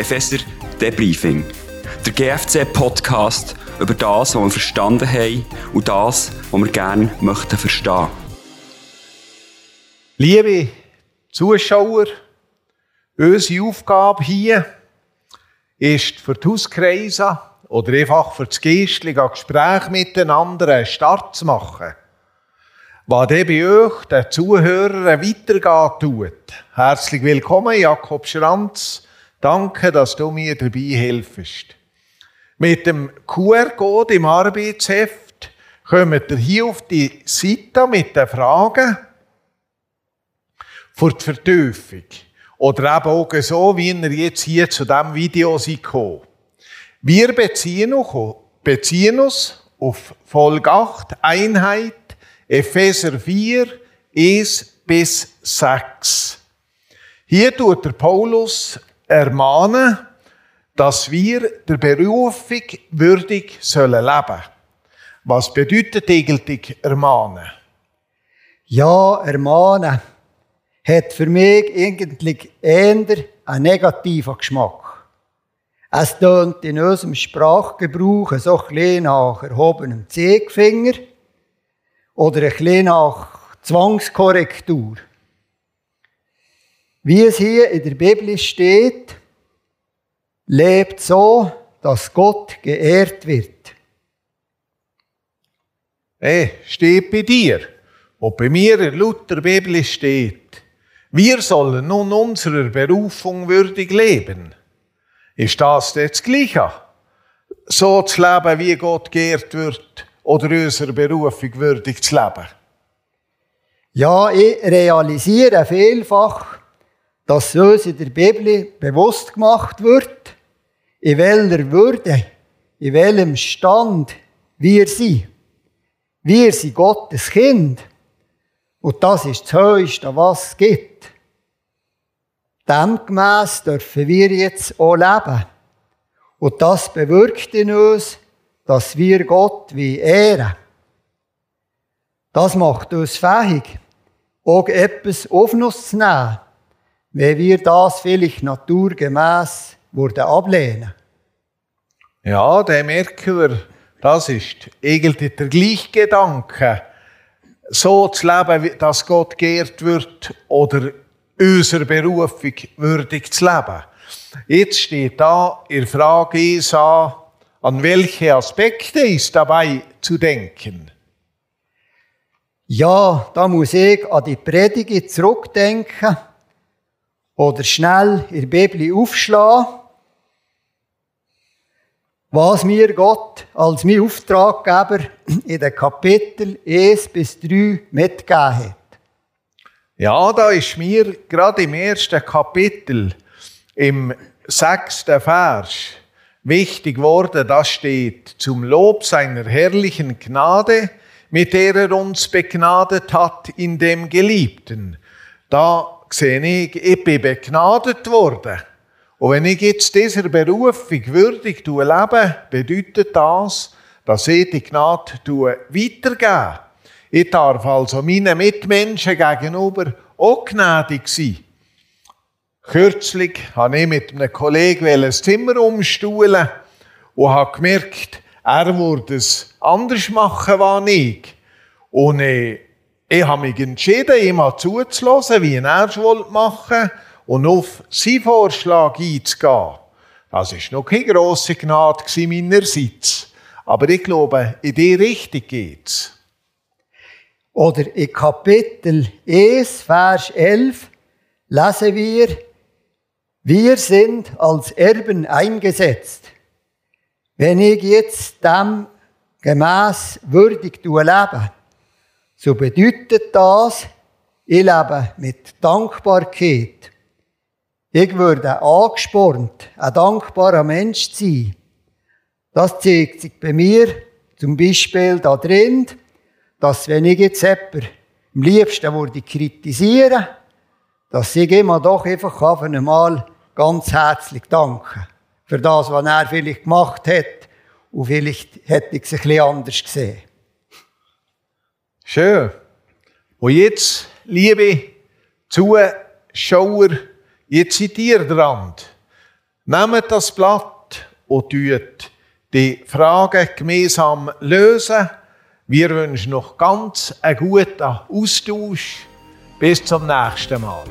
Epheser Debriefing. Der GFC-Podcast über das, was wir verstanden haben und das, was wir gerne möchten verstehen. Liebe Zuschauer, unsere Aufgabe hier ist für die Hauskreise oder einfach für das geistliche Gespräch miteinander einen Start zu machen. Was der bei euch, den Zuhörern, weitergehen tut. Herzlich willkommen, Jakob Schranz. Danke, dass du mir dabei hilfst. Mit dem QR-Code im Arbeitsheft kommt ihr hier auf die Seite mit den Fragen für die Vertiefung. Oder eben auch so, wie ihr jetzt hier zu diesem Video seid Wir beziehen uns, beziehen uns auf Folge 8, Einheit, Epheser 4, 1 bis 6. Hier tut der Paulus ermahnen, dass wir der Berufung würdig sollen leben. Was bedeutet eigentlich ermahnen? Ja, ermahnen hat für mich eigentlich eher einen negativen Geschmack. Es tönt in unserem Sprachgebrauch so ein bisschen nach erhobenem Zeigefinger oder ein bisschen nach Zwangskorrektur. Wie es hier in der Bibel steht, lebt so, dass Gott geehrt wird. Hey, steht bei dir. Und bei mir in Luther Bibel steht, wir sollen nun unserer Berufung würdig leben. Ist das das Gleiche? So zu leben, wie Gott geehrt wird, oder unserer Berufung würdig zu leben? Ja, ich realisiere vielfach, dass uns in der Bibel bewusst gemacht wird, in welcher Würde, in welchem Stand wir sind. Wir sind Gottes Kind. Und das ist das Höchste, was es gibt. Demgemäss dürfen wir jetzt auch leben. Und das bewirkt in uns, dass wir Gott wie ehren. Das macht uns fähig, auch etwas auf uns zu nehmen wenn wir das vielleicht naturgemäß würden ablehnen. Ja, dann merken wir, das ist eigentlich der gleiche Gedanke. So zu leben, dass Gott geehrt wird oder unserer Berufung würdig zu leben. Jetzt steht da in Frage 1 an, an welche Aspekte ist dabei zu denken? Ja, da muss ich an die Predigt zurückdenken oder schnell in der Bibel aufschlagen, was mir Gott als mein Auftraggeber in den Kapitel 1 bis 3 mitgegeben hat. Ja, da ist mir gerade im ersten Kapitel, im sechsten Vers, wichtig geworden, da steht, zum Lob seiner herrlichen Gnade, mit der er uns begnadet hat in dem Geliebten. Da sehe ich, ich bin begnadet worden. Und wenn ich jetzt dieser Berufung würdig lebe, bedeutet das, dass ich die Gnade weitergebe. Ich darf also meinen Mitmenschen gegenüber auch gnädig sein. Kürzlich habe ich mit einem Kollegen ein Zimmer umstuhlen und habe gemerkt, er würde es anders machen als ich. Und ich ich habe mich entschieden, ihm zuzulassen, wie er es machen wollte und auf seinen Vorschlag einzugehen. Das war noch keine grosse Gnade meinerseits. Aber ich glaube, in die Richtung geht's. Oder in Kapitel 1, Vers 11 lesen wir, wir sind als Erben eingesetzt. Wenn ich jetzt dem gemäß würdig lebe, so bedeutet das, ich lebe mit Dankbarkeit. Ich würde angespornt, ein dankbarer Mensch zu sein. Das zeigt sich bei mir zum Beispiel da drin, dass wenn ich jetzt jemanden am liebsten würde kritisieren, dass ich immer doch einfach auf einmal ganz herzlich danke. Für das, was er vielleicht gemacht hat. Und vielleicht hätte ich es ein bisschen anders gesehen. Schön. Und jetzt, liebe Zuschauer, jetzt seid ihr dran. Nehmt das Blatt und tut die Fragen gemeinsam lösen. Wir wünschen noch ganz einen guten Austausch. Bis zum nächsten Mal.